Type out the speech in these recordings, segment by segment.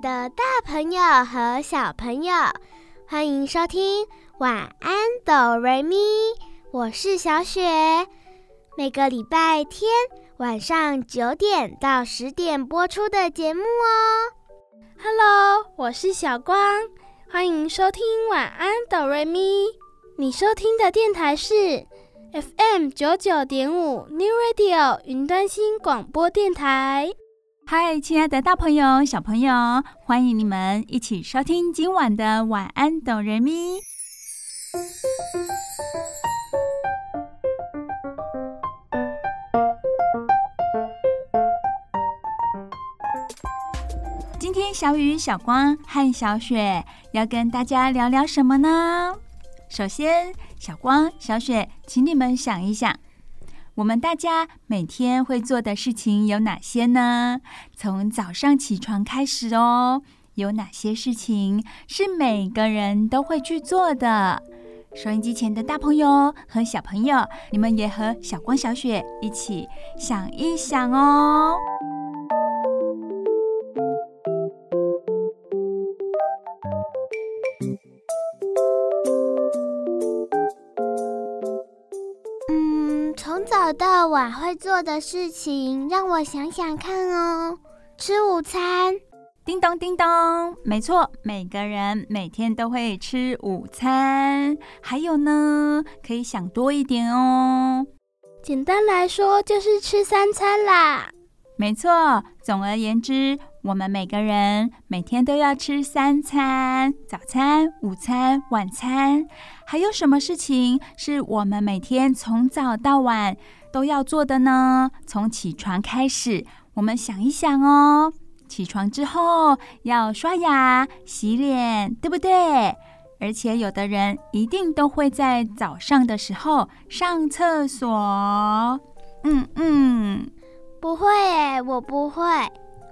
的大朋友和小朋友，欢迎收听晚安哆瑞咪，我是小雪。每个礼拜天晚上九点到十点播出的节目哦。Hello，我是小光，欢迎收听晚安哆瑞咪。你收听的电台是 FM 九九点五 New Radio 云端新广播电台。嗨，亲爱的大朋友、小朋友，欢迎你们一起收听今晚的晚安哆人咪。今天小雨、小光和小雪要跟大家聊聊什么呢？首先，小光、小雪，请你们想一想。我们大家每天会做的事情有哪些呢？从早上起床开始哦，有哪些事情是每个人都会去做的？收音机前的大朋友和小朋友，你们也和小光、小雪一起想一想哦。早到晚会做的事情，让我想想看哦。吃午餐，叮咚叮咚，没错，每个人每天都会吃午餐。还有呢，可以想多一点哦。简单来说，就是吃三餐啦。没错，总而言之，我们每个人每天都要吃三餐：早餐、午餐、晚餐。还有什么事情是我们每天从早到晚都要做的呢？从起床开始，我们想一想哦。起床之后要刷牙、洗脸，对不对？而且有的人一定都会在早上的时候上厕所。嗯嗯，不会诶，我不会。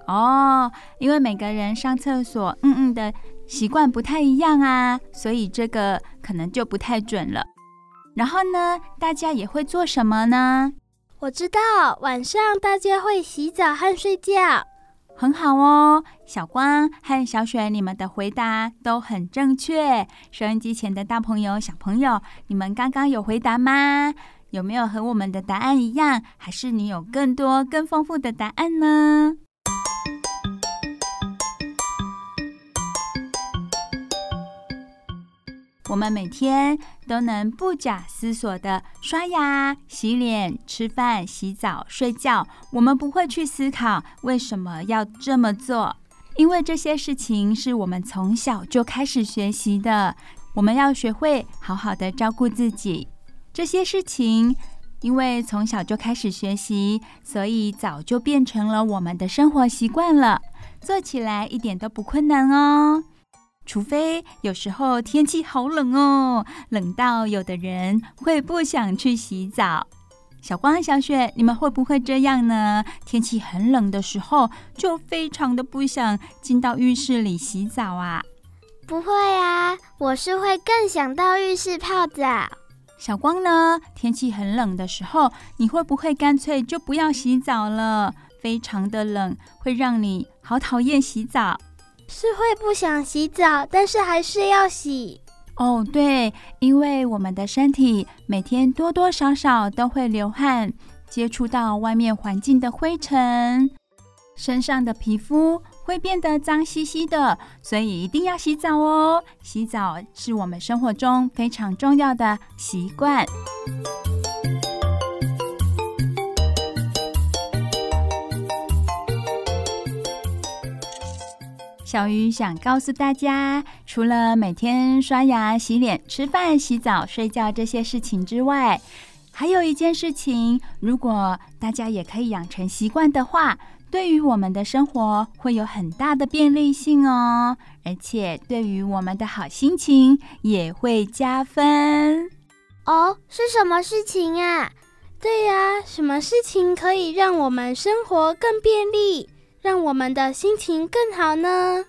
哦，因为每个人上厕所，嗯嗯的。习惯不太一样啊，所以这个可能就不太准了。然后呢，大家也会做什么呢？我知道，晚上大家会洗澡和睡觉。很好哦，小光和小雪，你们的回答都很正确。收音机前的大朋友、小朋友，你们刚刚有回答吗？有没有和我们的答案一样？还是你有更多、更丰富的答案呢？我们每天都能不假思索地刷牙、洗脸、吃饭、洗澡、睡觉。我们不会去思考为什么要这么做，因为这些事情是我们从小就开始学习的。我们要学会好好的照顾自己。这些事情，因为从小就开始学习，所以早就变成了我们的生活习惯了，做起来一点都不困难哦。除非有时候天气好冷哦，冷到有的人会不想去洗澡。小光、小雪，你们会不会这样呢？天气很冷的时候，就非常的不想进到浴室里洗澡啊？不会啊，我是会更想到浴室泡澡。小光呢？天气很冷的时候，你会不会干脆就不要洗澡了？非常的冷，会让你好讨厌洗澡。是会不想洗澡，但是还是要洗。哦，对，因为我们的身体每天多多少少都会流汗，接触到外面环境的灰尘，身上的皮肤会变得脏兮兮的，所以一定要洗澡哦。洗澡是我们生活中非常重要的习惯。小鱼想告诉大家，除了每天刷牙、洗脸、吃饭、洗澡、睡觉这些事情之外，还有一件事情，如果大家也可以养成习惯的话，对于我们的生活会有很大的便利性哦，而且对于我们的好心情也会加分。哦，是什么事情啊？对呀，什么事情可以让我们生活更便利，让我们的心情更好呢？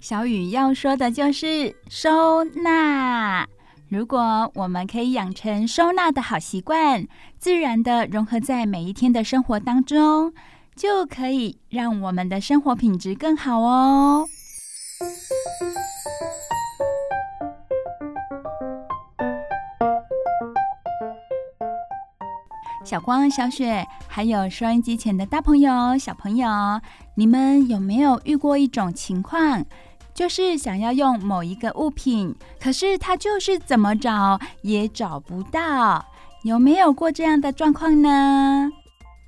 小雨要说的就是收纳。如果我们可以养成收纳的好习惯，自然的融合在每一天的生活当中，就可以让我们的生活品质更好哦。小光、小雪，还有收音机前的大朋友、小朋友，你们有没有遇过一种情况？就是想要用某一个物品，可是它就是怎么找也找不到，有没有过这样的状况呢？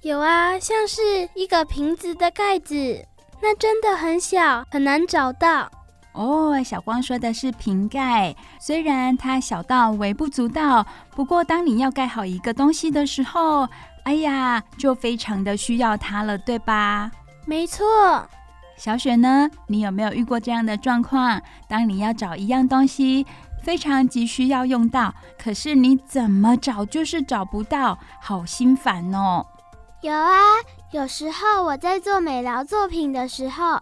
有啊，像是一个瓶子的盖子，那真的很小，很难找到。哦，小光说的是瓶盖，虽然它小到微不足道，不过当你要盖好一个东西的时候，哎呀，就非常的需要它了，对吧？没错。小雪呢？你有没有遇过这样的状况？当你要找一样东西，非常急需要用到，可是你怎么找就是找不到，好心烦哦。有啊，有时候我在做美劳作品的时候，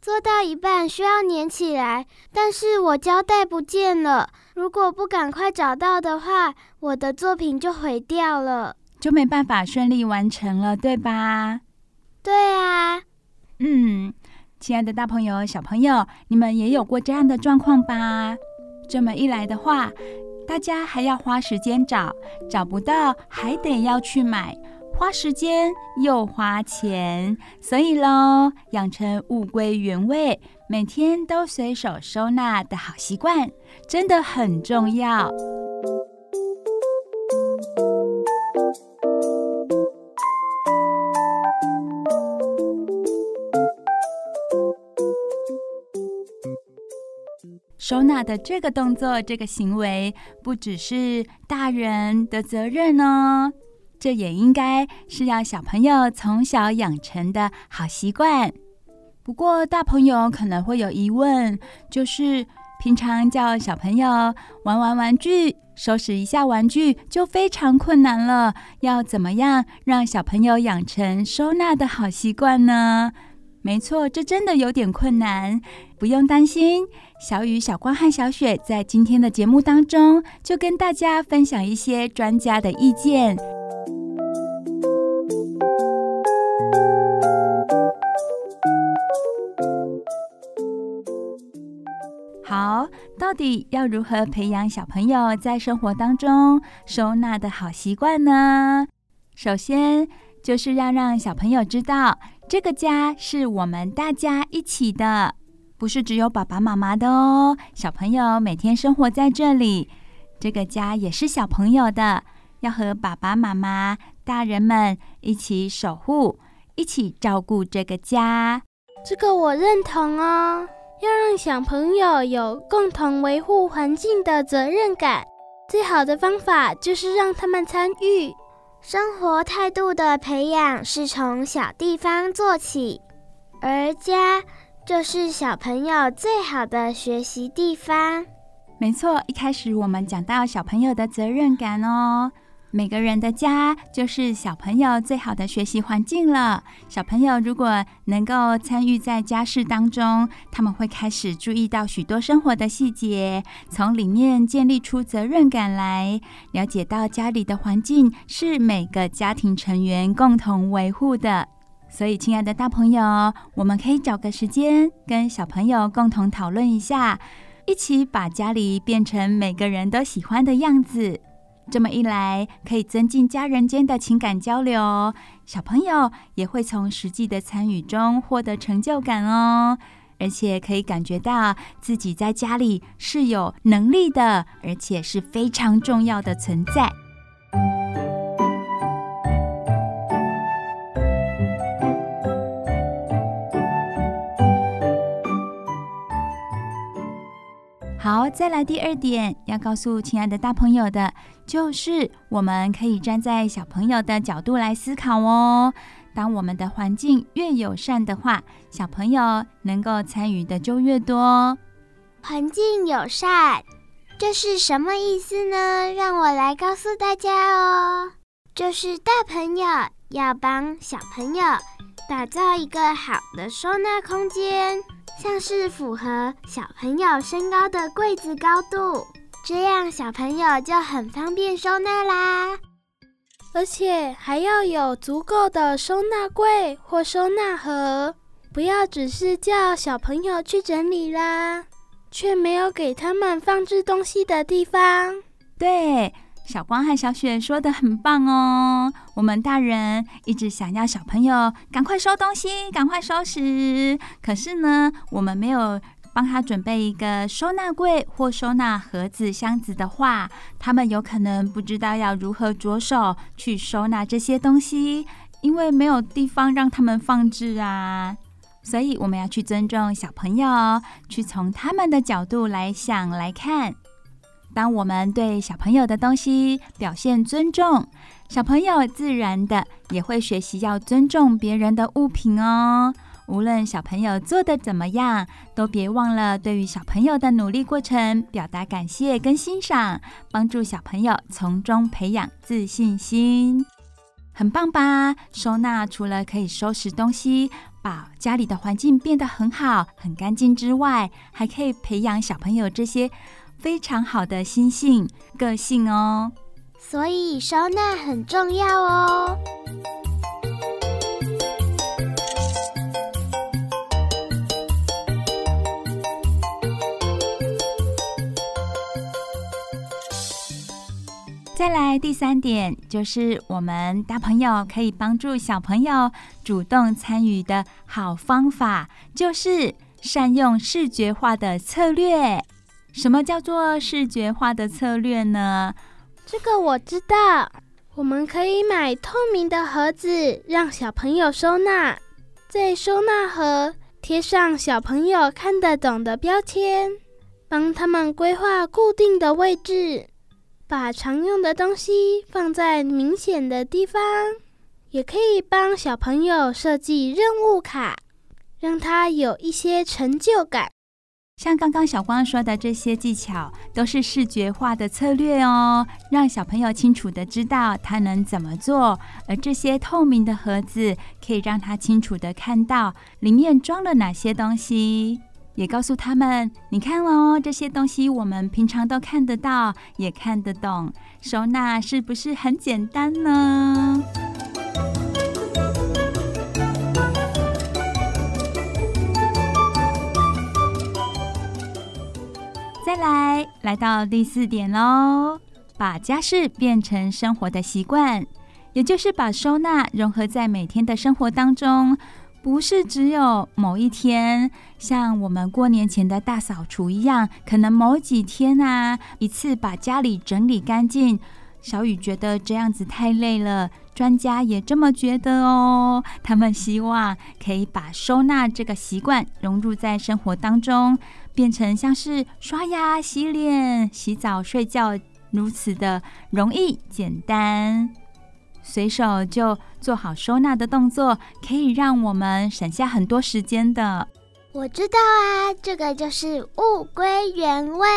做到一半需要粘起来，但是我胶带不见了。如果不赶快找到的话，我的作品就毁掉了，就没办法顺利完成了，对吧？对啊，嗯。亲爱的大朋友、小朋友，你们也有过这样的状况吧？这么一来的话，大家还要花时间找，找不到还得要去买，花时间又花钱，所以喽，养成物归原位，每天都随手收纳的好习惯，真的很重要。收纳的这个动作，这个行为，不只是大人的责任哦，这也应该是要小朋友从小养成的好习惯。不过，大朋友可能会有疑问，就是平常叫小朋友玩玩玩具、收拾一下玩具就非常困难了，要怎么样让小朋友养成收纳的好习惯呢？没错，这真的有点困难。不用担心，小雨、小光和小雪在今天的节目当中就跟大家分享一些专家的意见。好，到底要如何培养小朋友在生活当中收纳的好习惯呢？首先，就是要让小朋友知道。这个家是我们大家一起的，不是只有爸爸妈妈的哦。小朋友每天生活在这里，这个家也是小朋友的，要和爸爸妈妈、大人们一起守护，一起照顾这个家。这个我认同哦，要让小朋友有共同维护环境的责任感。最好的方法就是让他们参与。生活态度的培养是从小地方做起，而家就是小朋友最好的学习地方。没错，一开始我们讲到小朋友的责任感哦。每个人的家就是小朋友最好的学习环境了。小朋友如果能够参与在家事当中，他们会开始注意到许多生活的细节，从里面建立出责任感来，了解到家里的环境是每个家庭成员共同维护的。所以，亲爱的大朋友，我们可以找个时间跟小朋友共同讨论一下，一起把家里变成每个人都喜欢的样子。这么一来，可以增进家人间的情感交流，小朋友也会从实际的参与中获得成就感哦，而且可以感觉到自己在家里是有能力的，而且是非常重要的存在。好，再来第二点要告诉亲爱的大朋友的，就是我们可以站在小朋友的角度来思考哦。当我们的环境越友善的话，小朋友能够参与的就越多。环境友善，这是什么意思呢？让我来告诉大家哦。就是大朋友要帮小朋友打造一个好的收纳空间，像是符合小朋友身高的柜子高度，这样小朋友就很方便收纳啦。而且还要有足够的收纳柜或收纳盒，不要只是叫小朋友去整理啦，却没有给他们放置东西的地方。对，小光和小雪说的很棒哦。我们大人一直想要小朋友赶快收东西，赶快收拾，可是呢，我们没有。帮他准备一个收纳柜或收纳盒子、箱子的话，他们有可能不知道要如何着手去收纳这些东西，因为没有地方让他们放置啊。所以我们要去尊重小朋友，去从他们的角度来想来看。当我们对小朋友的东西表现尊重，小朋友自然的也会学习要尊重别人的物品哦。无论小朋友做得怎么样，都别忘了对于小朋友的努力过程表达感谢跟欣赏，帮助小朋友从中培养自信心，很棒吧？收纳除了可以收拾东西，把家里的环境变得很好、很干净之外，还可以培养小朋友这些非常好的心性、个性哦。所以收纳很重要哦。再来第三点，就是我们大朋友可以帮助小朋友主动参与的好方法，就是善用视觉化的策略。什么叫做视觉化的策略呢？这个我知道，我们可以买透明的盒子，让小朋友收纳，在收纳盒贴上小朋友看得懂的标签，帮他们规划固定的位置。把常用的东西放在明显的地方，也可以帮小朋友设计任务卡，让他有一些成就感。像刚刚小光说的这些技巧，都是视觉化的策略哦，让小朋友清楚地知道他能怎么做。而这些透明的盒子，可以让他清楚地看到里面装了哪些东西。也告诉他们，你看哦，这些东西我们平常都看得到，也看得懂。收纳是不是很简单呢？再来，来到第四点喽，把家事变成生活的习惯，也就是把收纳融合在每天的生活当中。不是只有某一天，像我们过年前的大扫除一样，可能某几天啊，一次把家里整理干净。小雨觉得这样子太累了，专家也这么觉得哦。他们希望可以把收纳这个习惯融入在生活当中，变成像是刷牙、洗脸、洗澡、睡觉如此的容易简单。随手就做好收纳的动作，可以让我们省下很多时间的。我知道啊，这个就是物归原位，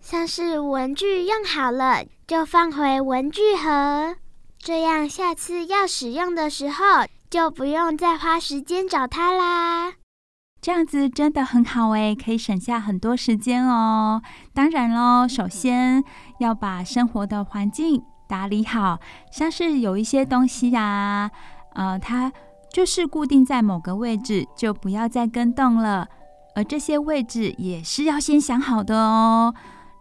像是文具用好了就放回文具盒，这样下次要使用的时候就不用再花时间找它啦。这样子真的很好诶，可以省下很多时间哦。当然喽，首先要把生活的环境。打理好，像是有一些东西呀、啊，呃，它就是固定在某个位置，就不要再更动了。而这些位置也是要先想好的哦。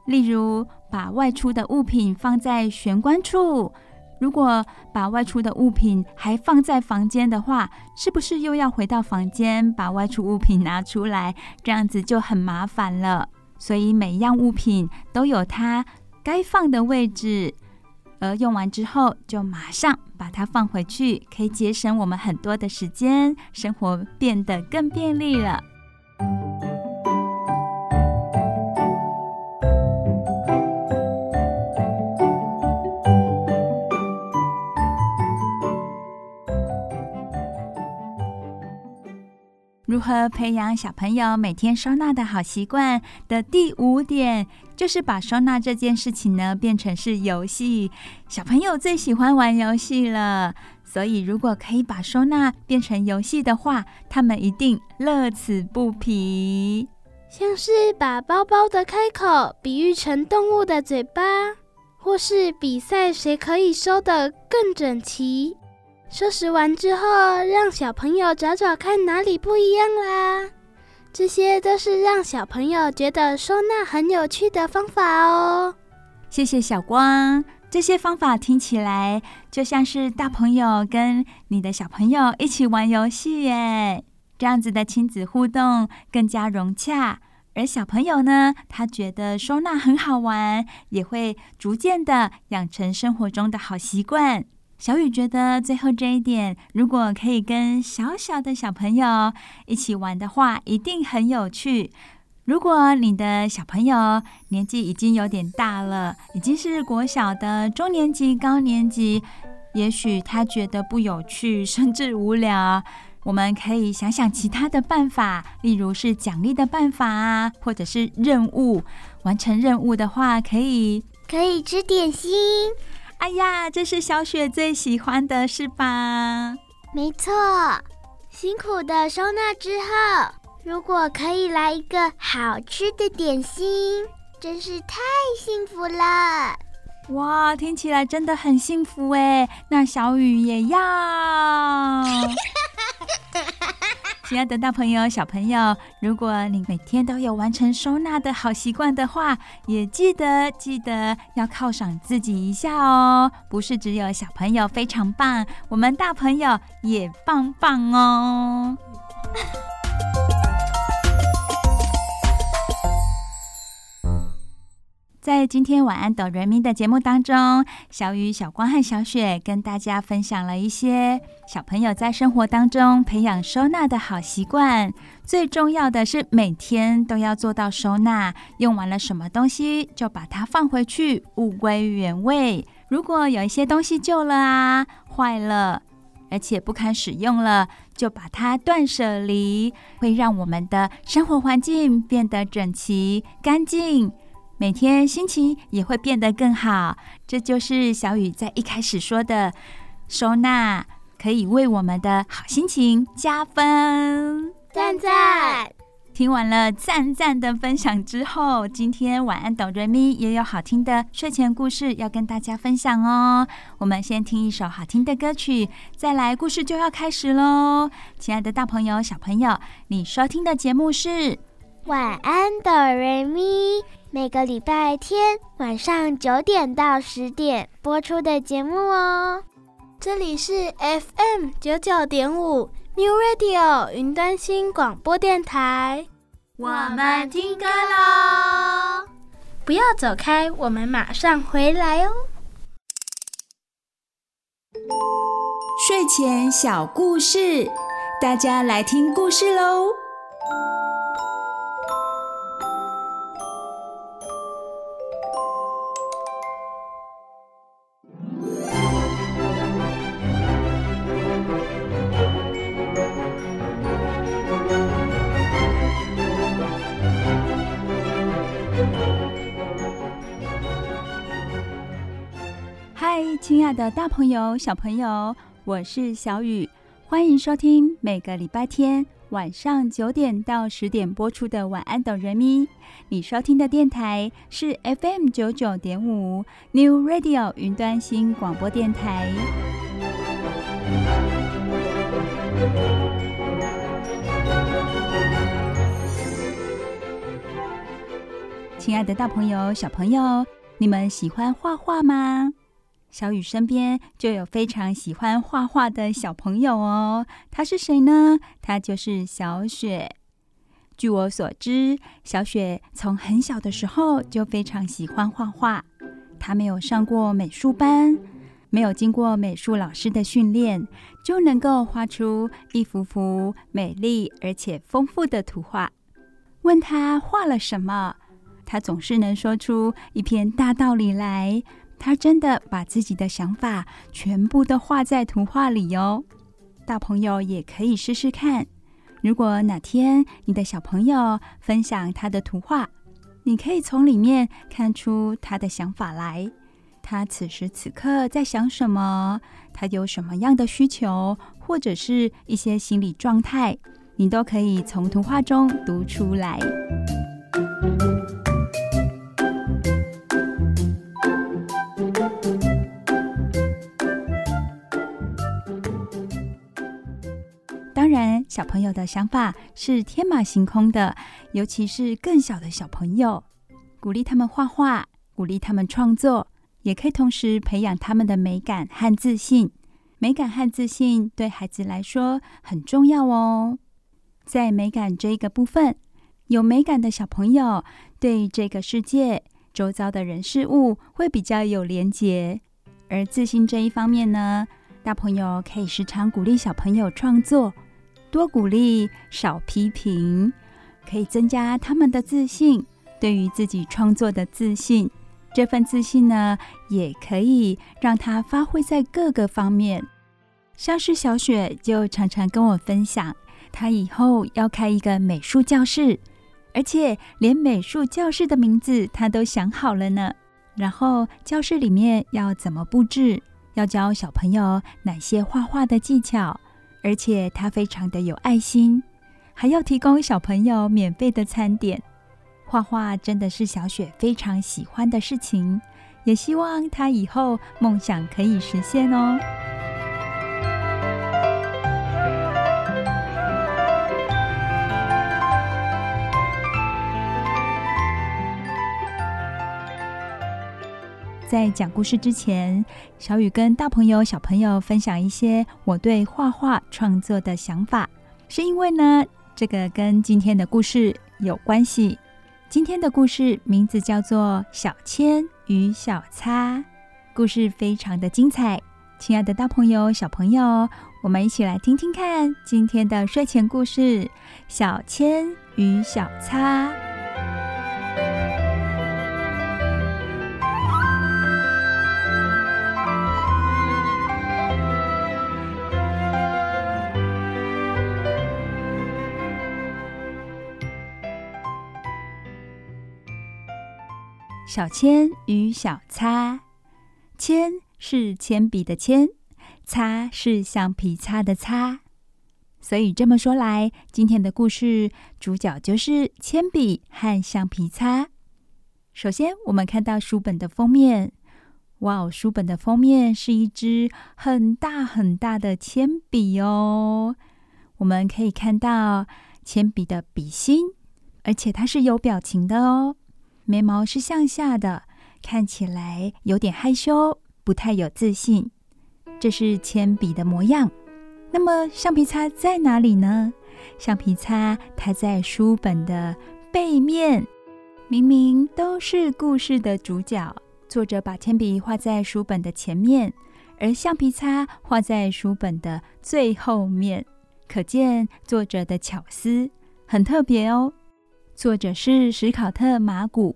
例如，把外出的物品放在玄关处，如果把外出的物品还放在房间的话，是不是又要回到房间把外出物品拿出来？这样子就很麻烦了。所以每一样物品都有它该放的位置。而用完之后，就马上把它放回去，可以节省我们很多的时间，生活变得更便利了。何培养小朋友每天收纳的好习惯的第五点，就是把收纳这件事情呢变成是游戏。小朋友最喜欢玩游戏了，所以如果可以把收纳变成游戏的话，他们一定乐此不疲。像是把包包的开口比喻成动物的嘴巴，或是比赛谁可以收得更整齐。收拾完之后，让小朋友找找看哪里不一样啦。这些都是让小朋友觉得收纳很有趣的方法哦。谢谢小光，这些方法听起来就像是大朋友跟你的小朋友一起玩游戏耶。这样子的亲子互动更加融洽，而小朋友呢，他觉得收纳很好玩，也会逐渐的养成生活中的好习惯。小雨觉得最后这一点，如果可以跟小小的小朋友一起玩的话，一定很有趣。如果你的小朋友年纪已经有点大了，已经是国小的中年级、高年级，也许他觉得不有趣，甚至无聊。我们可以想想其他的办法，例如是奖励的办法啊，或者是任务。完成任务的话，可以可以吃点心。哎呀，这是小雪最喜欢的，是吧？没错，辛苦的收纳之后，如果可以来一个好吃的点心，真是太幸福了。哇，听起来真的很幸福哎！那小雨也要。亲爱的大朋友、小朋友，如果你每天都有完成收纳的好习惯的话，也记得记得要犒赏自己一下哦。不是只有小朋友非常棒，我们大朋友也棒棒哦。在今天晚安，等人民的节目当中，小雨、小光和小雪跟大家分享了一些小朋友在生活当中培养收纳的好习惯。最重要的是，每天都要做到收纳，用完了什么东西就把它放回去，物归原位。如果有一些东西旧了啊、坏了，而且不堪使用了，就把它断舍离，会让我们的生活环境变得整齐、干净。每天心情也会变得更好，这就是小雨在一开始说的，收纳可以为我们的好心情加分。赞赞！听完了赞赞的分享之后，今天晚安哆瑞咪也有好听的睡前故事要跟大家分享哦。我们先听一首好听的歌曲，再来故事就要开始喽。亲爱的大朋友、小朋友，你收听的节目是晚安哆瑞咪。每个礼拜天晚上九点到十点播出的节目哦。这里是 FM 九九点五 New Radio 云端新广播电台。我们听歌喽！不要走开，我们马上回来哦。睡前小故事，大家来听故事喽。亲爱的大朋友、小朋友，我是小雨，欢迎收听每个礼拜天晚上九点到十点播出的《晚安，哆瑞咪》。你收听的电台是 FM 九九点五 New Radio 云端新广播电台。亲爱的大朋友、小朋友，你们喜欢画画吗？小雨身边就有非常喜欢画画的小朋友哦，他是谁呢？他就是小雪。据我所知，小雪从很小的时候就非常喜欢画画。她没有上过美术班，没有经过美术老师的训练，就能够画出一幅幅美丽而且丰富的图画。问他画了什么，他总是能说出一篇大道理来。他真的把自己的想法全部都画在图画里哟，大朋友也可以试试看。如果哪天你的小朋友分享他的图画，你可以从里面看出他的想法来。他此时此刻在想什么？他有什么样的需求，或者是一些心理状态，你都可以从图画中读出来。当然，小朋友的想法是天马行空的，尤其是更小的小朋友，鼓励他们画画，鼓励他们创作。也可以同时培养他们的美感和自信。美感和自信对孩子来说很重要哦。在美感这一个部分，有美感的小朋友对这个世界周遭的人事物会比较有连结。而自信这一方面呢，大朋友可以时常鼓励小朋友创作，多鼓励，少批评，可以增加他们的自信，对于自己创作的自信。这份自信呢，也可以让他发挥在各个方面。像是小雪就常常跟我分享，她以后要开一个美术教室，而且连美术教室的名字她都想好了呢。然后教室里面要怎么布置，要教小朋友哪些画画的技巧，而且他非常的有爱心，还要提供小朋友免费的餐点。画画真的是小雪非常喜欢的事情，也希望她以后梦想可以实现哦。在讲故事之前，小雨跟大朋友、小朋友分享一些我对画画创作的想法，是因为呢，这个跟今天的故事有关系。今天的故事名字叫做《小千与小擦》，故事非常的精彩。亲爱的大朋友、小朋友，我们一起来听听看今天的睡前故事《小千与小擦》。小铅与小擦，铅是铅笔的铅，擦是橡皮擦的擦，所以这么说来，今天的故事主角就是铅笔和橡皮擦。首先，我们看到书本的封面，哇哦，书本的封面是一支很大很大的铅笔哦。我们可以看到铅笔的笔芯，而且它是有表情的哦。眉毛是向下的，看起来有点害羞，不太有自信。这是铅笔的模样。那么橡皮擦在哪里呢？橡皮擦它在书本的背面。明明都是故事的主角，作者把铅笔画在书本的前面，而橡皮擦画在书本的最后面，可见作者的巧思很特别哦。作者是史考特·马古。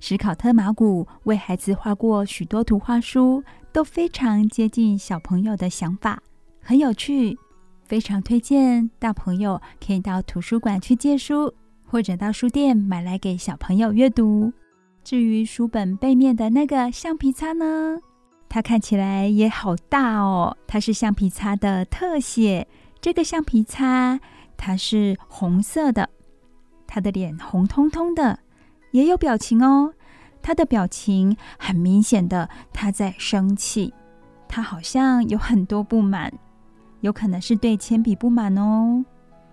史考特·马古为孩子画过许多图画书，都非常接近小朋友的想法，很有趣，非常推荐大朋友可以到图书馆去借书，或者到书店买来给小朋友阅读。至于书本背面的那个橡皮擦呢，它看起来也好大哦，它是橡皮擦的特写。这个橡皮擦它是红色的，他的脸红彤彤的。也有表情哦，他的表情很明显的，他在生气，他好像有很多不满，有可能是对铅笔不满哦。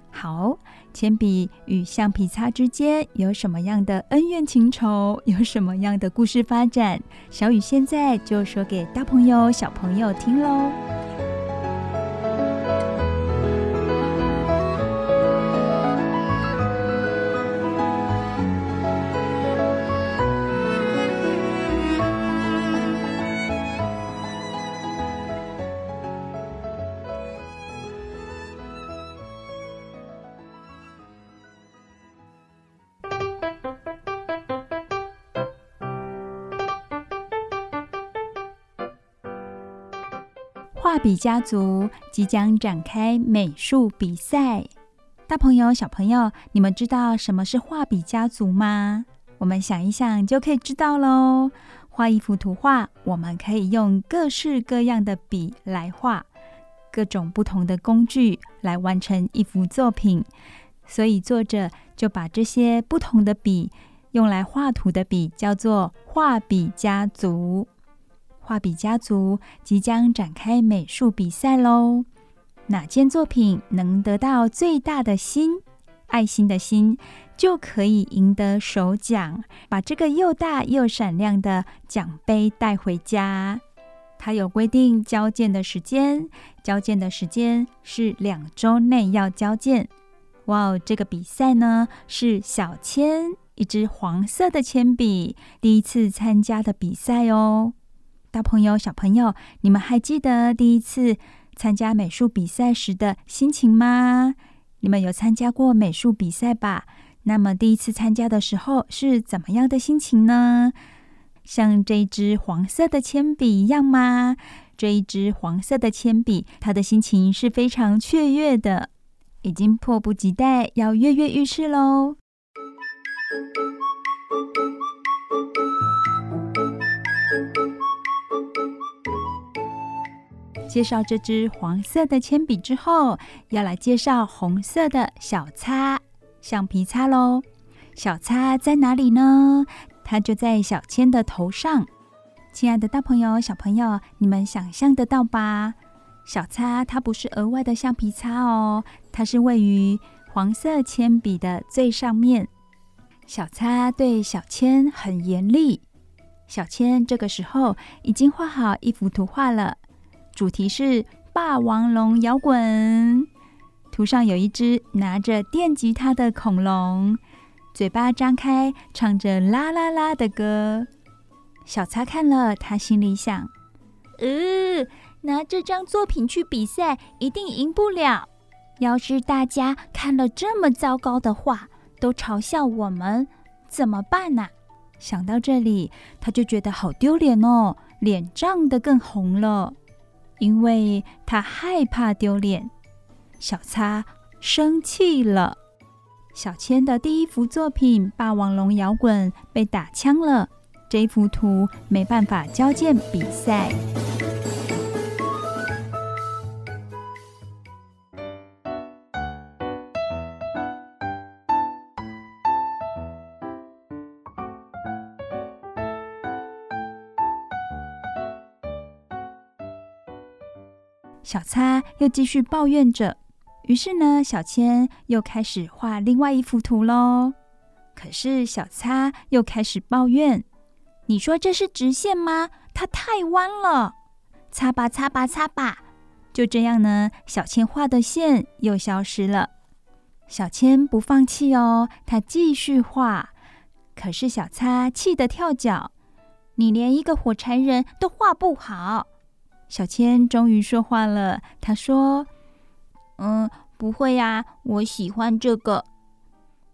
好，铅笔与橡皮擦之间有什么样的恩怨情仇？有什么样的故事发展？小雨现在就说给大朋友、小朋友听喽。画笔家族即将展开美术比赛，大朋友、小朋友，你们知道什么是画笔家族吗？我们想一想就可以知道喽。画一幅图画，我们可以用各式各样的笔来画，各种不同的工具来完成一幅作品。所以作者就把这些不同的笔用来画图的笔叫做画笔家族。画笔家族即将展开美术比赛喽！哪件作品能得到最大的心，爱心的心，就可以赢得首奖，把这个又大又闪亮的奖杯带回家。它有规定交件的时间，交件的时间是两周内要交件。哇哦，这个比赛呢，是小千一支黄色的铅笔第一次参加的比赛哦。大朋友、小朋友，你们还记得第一次参加美术比赛时的心情吗？你们有参加过美术比赛吧？那么第一次参加的时候是怎么样的心情呢？像这一支黄色的铅笔一样吗？这一支黄色的铅笔，它的心情是非常雀跃的，已经迫不及待要跃跃欲试喽。介绍这支黄色的铅笔之后，要来介绍红色的小擦橡皮擦喽。小擦在哪里呢？它就在小千的头上。亲爱的大朋友、小朋友，你们想象得到吧？小擦它不是额外的橡皮擦哦，它是位于黄色铅笔的最上面。小擦对小千很严厉。小千这个时候已经画好一幅图画了。主题是霸王龙摇滚，图上有一只拿着电吉他的恐龙，嘴巴张开，唱着啦啦啦的歌。小擦看了，他心里想：呃，拿这张作品去比赛，一定赢不了。要是大家看了这么糟糕的画，都嘲笑我们，怎么办呢？想到这里，他就觉得好丢脸哦，脸涨得更红了。因为他害怕丢脸，小擦生气了。小千的第一幅作品《霸王龙摇滚》被打枪了，这幅图没办法交件比赛。小擦又继续抱怨着，于是呢，小千又开始画另外一幅图喽。可是小擦又开始抱怨：“你说这是直线吗？它太弯了！”擦吧，擦吧，擦吧，就这样呢，小千画的线又消失了。小千不放弃哦，他继续画。可是小擦气得跳脚：“你连一个火柴人都画不好！”小千终于说话了，他说：“嗯，不会呀，我喜欢这个。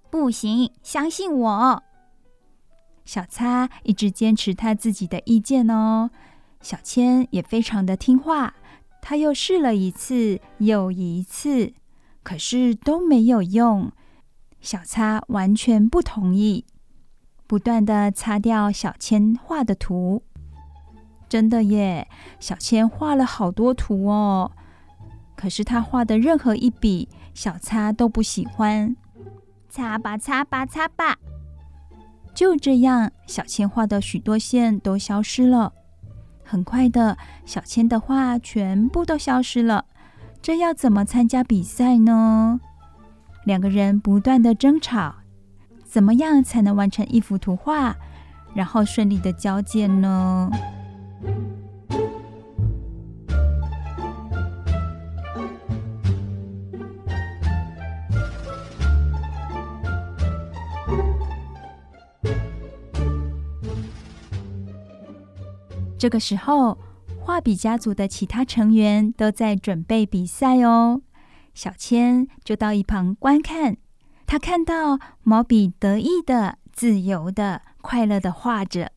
不行，相信我。”小擦一直坚持他自己的意见哦。小千也非常的听话，他又试了一次又一次，可是都没有用。小擦完全不同意，不断的擦掉小千画的图。真的耶，小千画了好多图哦，可是他画的任何一笔，小擦都不喜欢。擦吧，擦吧，擦吧，就这样，小千画的许多线都消失了。很快的，小千的画全部都消失了。这要怎么参加比赛呢？两个人不断的争吵，怎么样才能完成一幅图画，然后顺利的交件呢？这个时候，画笔家族的其他成员都在准备比赛哦。小千就到一旁观看，他看到毛笔得意的、自由的、快乐的画着。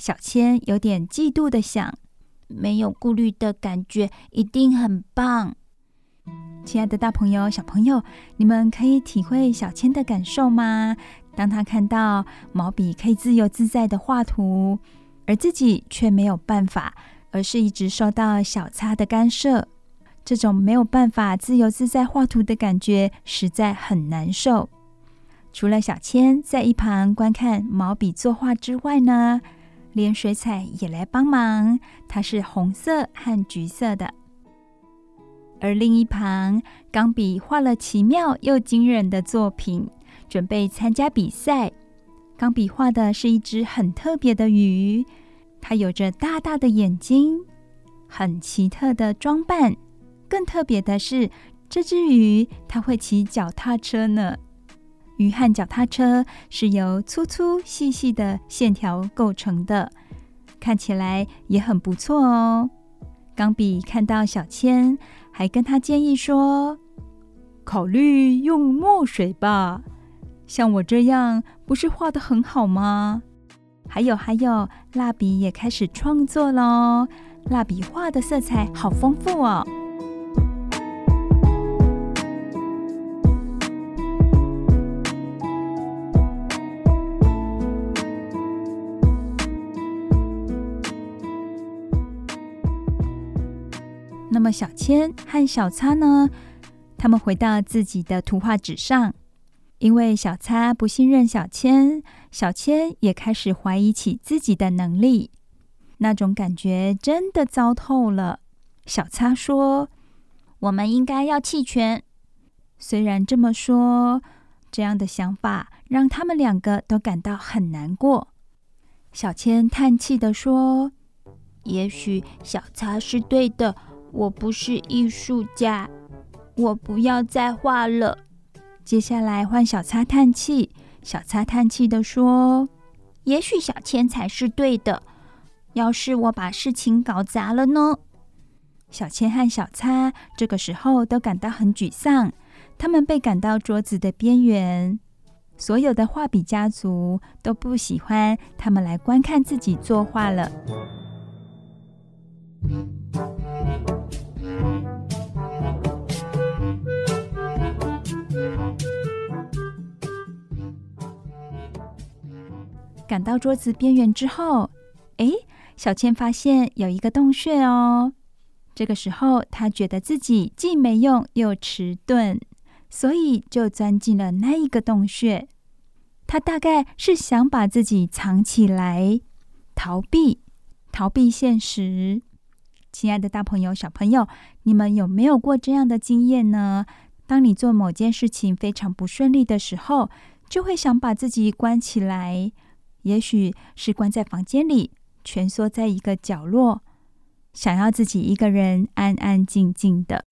小千有点嫉妒的想：没有顾虑的感觉一定很棒。亲爱的大朋友、小朋友，你们可以体会小千的感受吗？当他看到毛笔可以自由自在的画图，而自己却没有办法，而是一直受到小擦的干涉，这种没有办法自由自在画图的感觉，实在很难受。除了小千在一旁观看毛笔作画之外呢，连水彩也来帮忙，它是红色和橘色的。而另一旁，钢笔画了奇妙又惊人的作品，准备参加比赛。钢笔画的是一只很特别的鱼，它有着大大的眼睛，很奇特的装扮。更特别的是，这只鱼它会骑脚踏车呢。鱼和脚踏车是由粗粗细细的线条构成的，看起来也很不错哦。钢笔看到小千，还跟他建议说：“考虑用墨水吧，像我这样不是画得很好吗？”还有还有，蜡笔也开始创作喽，蜡笔画的色彩好丰富哦。那么小千和小擦呢？他们回到自己的图画纸上，因为小擦不信任小千，小千也开始怀疑起自己的能力。那种感觉真的糟透了。小擦说：“我们应该要弃权。”虽然这么说，这样的想法让他们两个都感到很难过。小千叹气地说：“也许小擦是对的。”我不是艺术家，我不要再画了。接下来换小擦叹气，小擦叹气地说：“也许小千才是对的。要是我把事情搞砸了呢？”小千和小擦这个时候都感到很沮丧，他们被赶到桌子的边缘。所有的画笔家族都不喜欢他们来观看自己作画了。赶到桌子边缘之后，哎，小倩发现有一个洞穴哦。这个时候，他觉得自己既没用又迟钝，所以就钻进了那一个洞穴。他大概是想把自己藏起来，逃避，逃避现实。亲爱的大朋友、小朋友，你们有没有过这样的经验呢？当你做某件事情非常不顺利的时候，就会想把自己关起来。也许是关在房间里，蜷缩在一个角落，想要自己一个人安安静静的。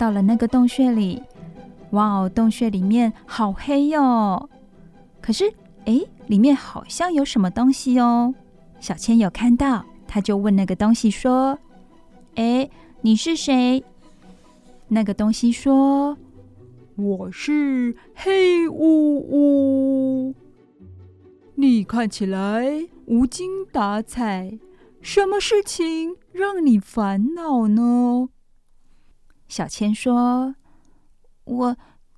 到了那个洞穴里，哇哦，洞穴里面好黑哟！可是，哎，里面好像有什么东西哦。小千有看到。他就问那个东西说：“哎，你是谁？”那个东西说：“我是黑乌乌。你看起来无精打采，什么事情让你烦恼呢？”小千说：“我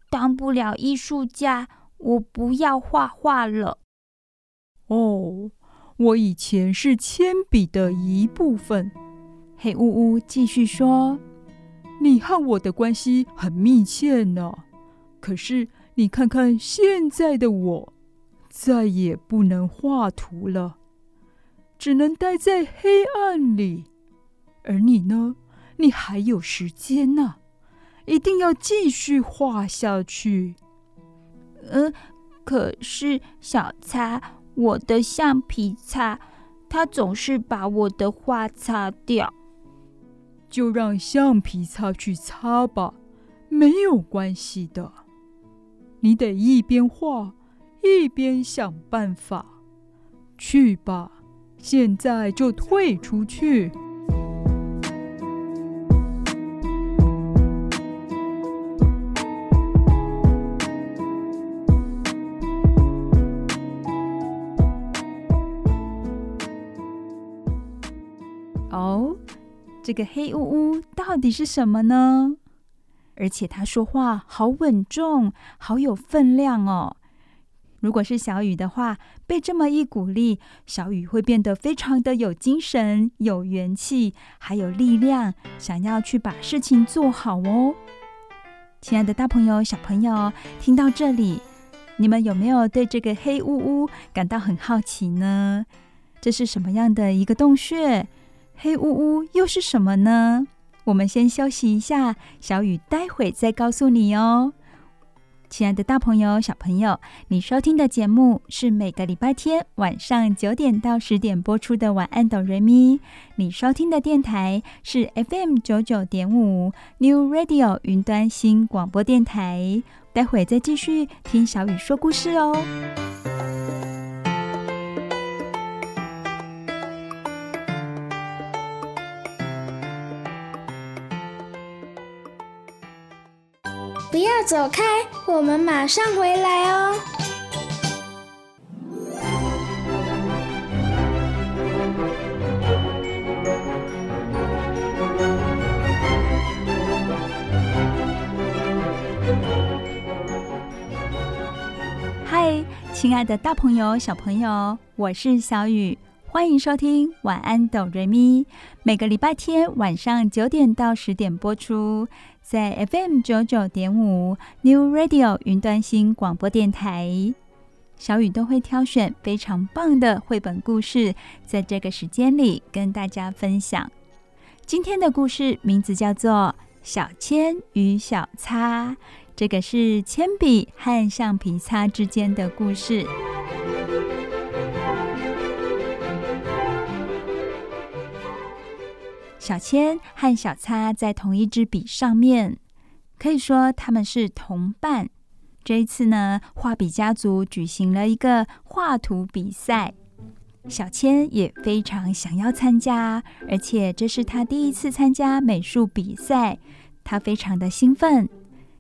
当不了艺术家，我不要画画了。”哦。我以前是铅笔的一部分。黑乌乌继续说：“你和我的关系很密切呢。可是你看看现在的我，再也不能画图了，只能待在黑暗里。而你呢？你还有时间呢，一定要继续画下去。”呃，可是小擦。我的橡皮擦，它总是把我的画擦掉。就让橡皮擦去擦吧，没有关系的。你得一边画一边想办法。去吧，现在就退出去。这个黑乌乌到底是什么呢？而且他说话好稳重，好有分量哦。如果是小雨的话，被这么一鼓励，小雨会变得非常的有精神、有元气，还有力量，想要去把事情做好哦。亲爱的大朋友、小朋友，听到这里，你们有没有对这个黑乌乌感到很好奇呢？这是什么样的一个洞穴？黑乌乌又是什么呢？我们先休息一下，小雨待会再告诉你哦。亲爱的大朋友、小朋友，你收听的节目是每个礼拜天晚上九点到十点播出的《晚安，哆瑞咪》。你收听的电台是 FM 九九点五 New Radio 云端新广播电台。待会再继续听小雨说故事哦。走开，我们马上回来哦。嗨，亲爱的大朋友、小朋友，我是小雨，欢迎收听晚安哆瑞咪。每个礼拜天晚上九点到十点播出。在 FM 九九点五 New Radio 云端新广播电台，小雨都会挑选非常棒的绘本故事，在这个时间里跟大家分享。今天的故事名字叫做《小铅与小擦》，这个是铅笔和橡皮擦之间的故事。小千和小擦在同一支笔上面，可以说他们是同伴。这一次呢，画笔家族举行了一个画图比赛，小千也非常想要参加，而且这是他第一次参加美术比赛，他非常的兴奋，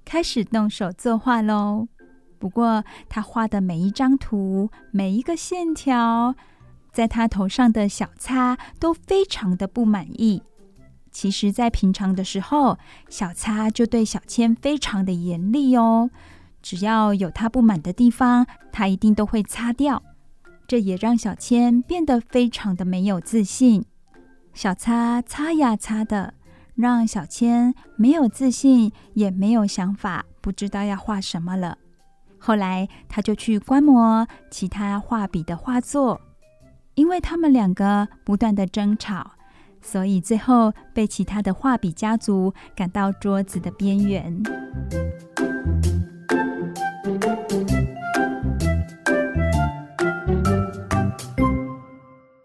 开始动手作画喽。不过，他画的每一张图、每一个线条，在他头上的小擦都非常的不满意。其实，在平常的时候，小擦就对小千非常的严厉哦。只要有他不满的地方，他一定都会擦掉。这也让小千变得非常的没有自信。小擦擦呀擦的，让小千没有自信，也没有想法，不知道要画什么了。后来，他就去观摩其他画笔的画作，因为他们两个不断的争吵。所以最后被其他的画笔家族赶到桌子的边缘。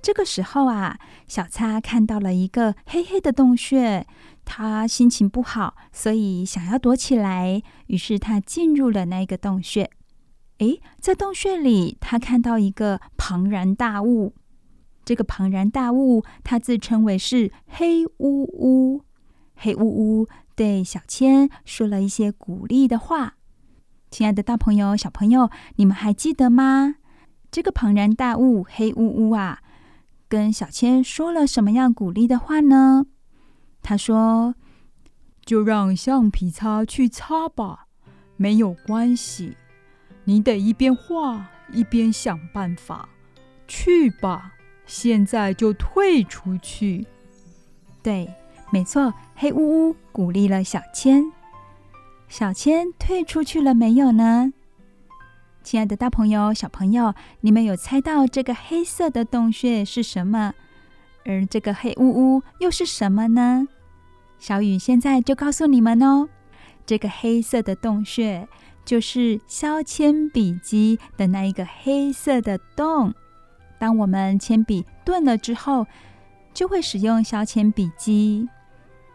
这个时候啊，小擦看到了一个黑黑的洞穴，他心情不好，所以想要躲起来。于是他进入了那个洞穴。诶，在洞穴里，他看到一个庞然大物。这个庞然大物，他自称为是黑乌乌。黑乌乌对小千说了一些鼓励的话。亲爱的大朋友、小朋友，你们还记得吗？这个庞然大物黑乌乌啊，跟小千说了什么样鼓励的话呢？他说：“就让橡皮擦去擦吧，没有关系。你得一边画一边想办法，去吧。”现在就退出去。对，没错，黑乌乌鼓励了小千。小千退出去了没有呢？亲爱的大朋友、小朋友，你们有猜到这个黑色的洞穴是什么？而这个黑乌乌又是什么呢？小雨现在就告诉你们哦，这个黑色的洞穴就是削铅笔机的那一个黑色的洞。当我们铅笔钝了之后，就会使用削铅笔机。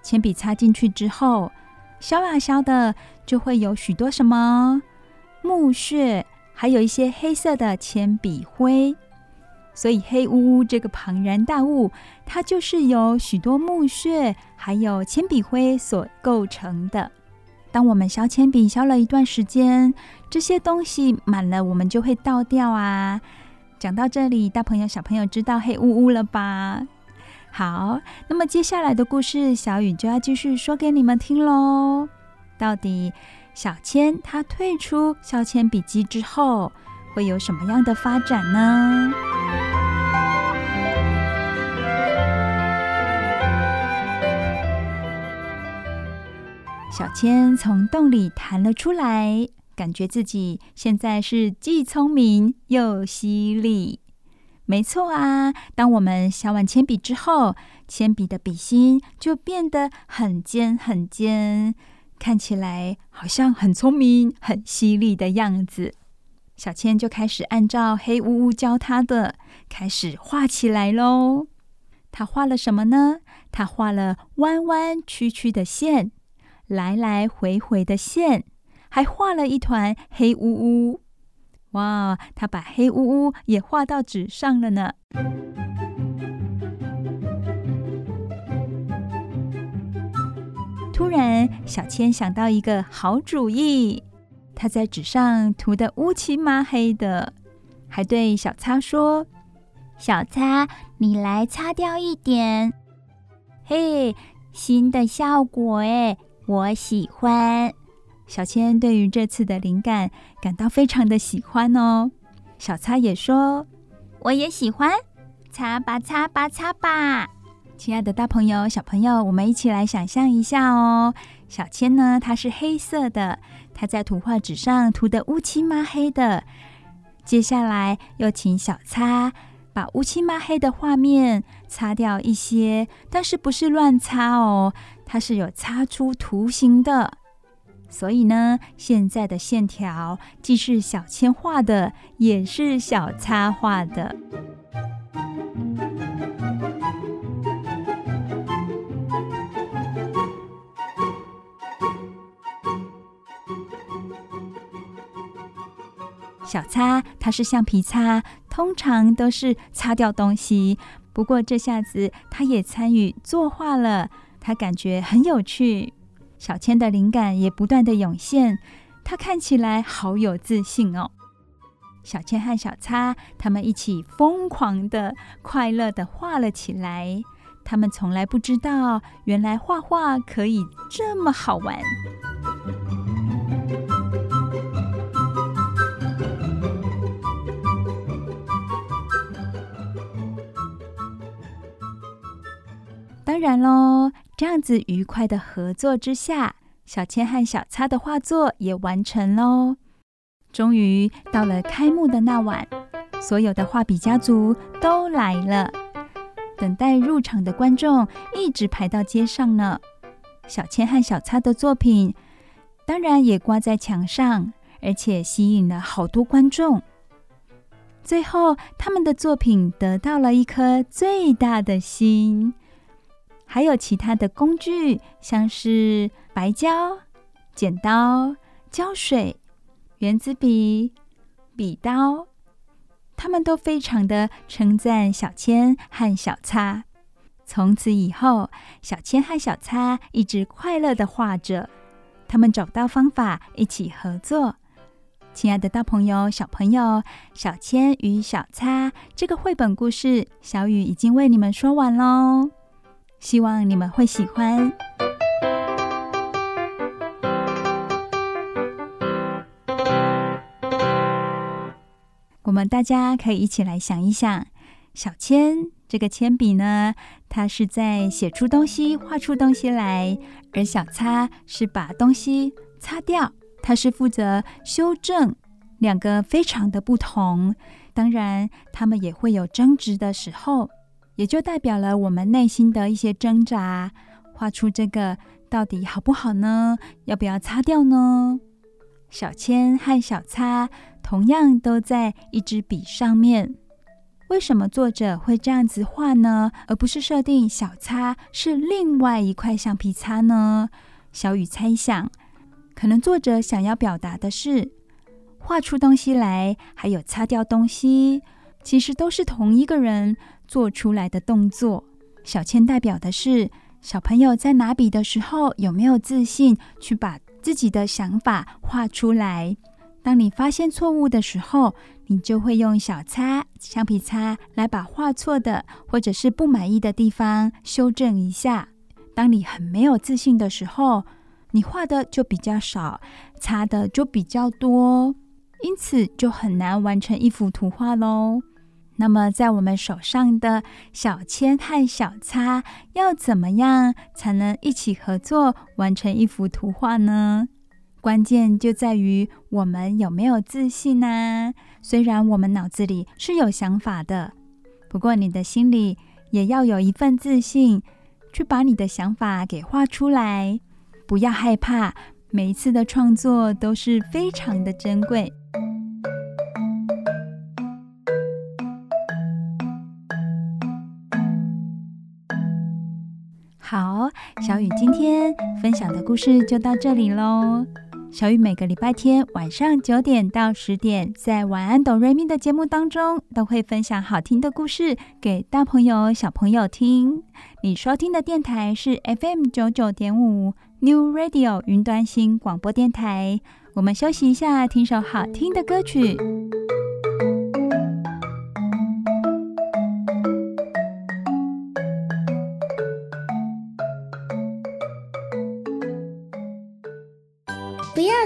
铅笔插进去之后，削啊削的，就会有许多什么木屑，还有一些黑色的铅笔灰。所以黑乌乌这个庞然大物，它就是由许多木屑还有铅笔灰所构成的。当我们削铅笔削了一段时间，这些东西满了，我们就会倒掉啊。讲到这里，大朋友、小朋友知道黑乌乌了吧？好，那么接下来的故事，小雨就要继续说给你们听喽。到底小千他退出削铅笔机之后，会有什么样的发展呢？小千从洞里弹了出来，感觉自己现在是既聪明又犀利。没错啊，当我们削完铅笔之后，铅笔的笔芯就变得很尖很尖，看起来好像很聪明、很犀利的样子。小千就开始按照黑乌乌教他的，开始画起来喽。他画了什么呢？他画了弯弯曲曲的线，来来回回的线，还画了一团黑乌乌。哇，他把黑乌乌也画到纸上了呢。突然，小千想到一个好主意，他在纸上涂得乌漆嘛黑的，还对小擦说：“小擦，你来擦掉一点。”嘿，新的效果哎，我喜欢。小千对于这次的灵感感到非常的喜欢哦。小擦也说：“我也喜欢，擦吧擦吧擦吧。”亲爱的大朋友、小朋友，我们一起来想象一下哦。小千呢，它是黑色的，它在图画纸上涂的乌漆嘛黑的。接下来又请小擦把乌漆嘛黑的画面擦掉一些，但是不是乱擦哦，它是有擦出图形的。所以呢，现在的线条既是小千画的，也是小擦画的。小擦它是橡皮擦，通常都是擦掉东西。不过这下子它也参与作画了，它感觉很有趣。小千的灵感也不断的涌现，他看起来好有自信哦。小千和小擦他们一起疯狂的、快乐的画了起来。他们从来不知道，原来画画可以这么好玩。当然喽。这样子愉快的合作之下，小千和小擦的画作也完成喽。终于到了开幕的那晚，所有的画笔家族都来了，等待入场的观众一直排到街上呢。小千和小擦的作品当然也挂在墙上，而且吸引了好多观众。最后，他们的作品得到了一颗最大的心。还有其他的工具，像是白胶、剪刀、胶水、原子笔、笔刀，他们都非常的称赞小千和小擦。从此以后，小千和小擦一直快乐的画着，他们找到方法一起合作。亲爱的大朋友、小朋友，小千与小擦这个绘本故事，小雨已经为你们说完喽。希望你们会喜欢。我们大家可以一起来想一想，小千这个铅笔呢，它是在写出东西、画出东西来；而小擦是把东西擦掉，它是负责修正。两个非常的不同，当然他们也会有争执的时候。也就代表了我们内心的一些挣扎，画出这个到底好不好呢？要不要擦掉呢？小千和小擦同样都在一支笔上面，为什么作者会这样子画呢？而不是设定小擦是另外一块橡皮擦呢？小雨猜想，可能作者想要表达的是，画出东西来，还有擦掉东西，其实都是同一个人。做出来的动作，小千代表的是小朋友在拿笔的时候有没有自信去把自己的想法画出来。当你发现错误的时候，你就会用小擦、橡皮擦来把画错的或者是不满意的地方修正一下。当你很没有自信的时候，你画的就比较少，擦的就比较多，因此就很难完成一幅图画喽。那么，在我们手上的小铅和小擦要怎么样才能一起合作完成一幅图画呢？关键就在于我们有没有自信呢？虽然我们脑子里是有想法的，不过你的心里也要有一份自信，去把你的想法给画出来。不要害怕，每一次的创作都是非常的珍贵。好，小雨今天分享的故事就到这里喽。小雨每个礼拜天晚上九点到十点，在晚安哆瑞咪的节目当中，都会分享好听的故事给大朋友、小朋友听。你收听的电台是 FM 九九点五 New Radio 云端新广播电台。我们休息一下，听首好听的歌曲。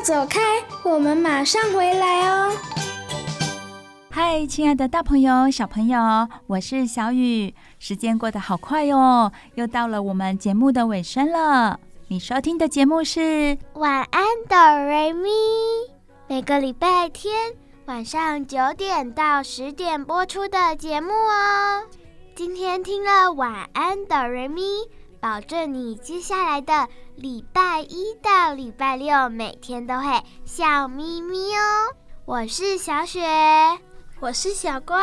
走开，我们马上回来哦。嗨，亲爱的大朋友、小朋友，我是小雨。时间过得好快哦，又到了我们节目的尾声了。你收听的节目是晚安哆瑞咪，每个礼拜天晚上九点到十点播出的节目哦。今天听了晚安哆瑞咪，保证你接下来的。礼拜一到礼拜六，每天都会笑眯眯哦。我是小雪，我是小光，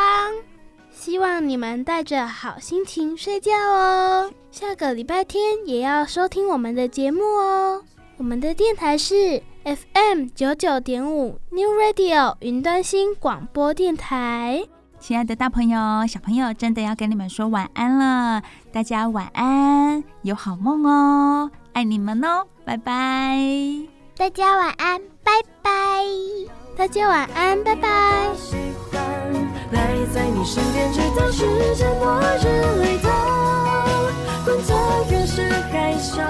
希望你们带着好心情睡觉哦。下个礼拜天也要收听我们的节目哦。我们的电台是 FM 九九点五 New Radio 云端新广播电台。亲爱的大朋友、小朋友，真的要跟你们说晚安了，大家晚安，有好梦哦。爱你们哦，拜拜！大家晚安，拜拜！大家晚安，拜拜！赖在你身边，直到世界末日来到，管它越是害羞。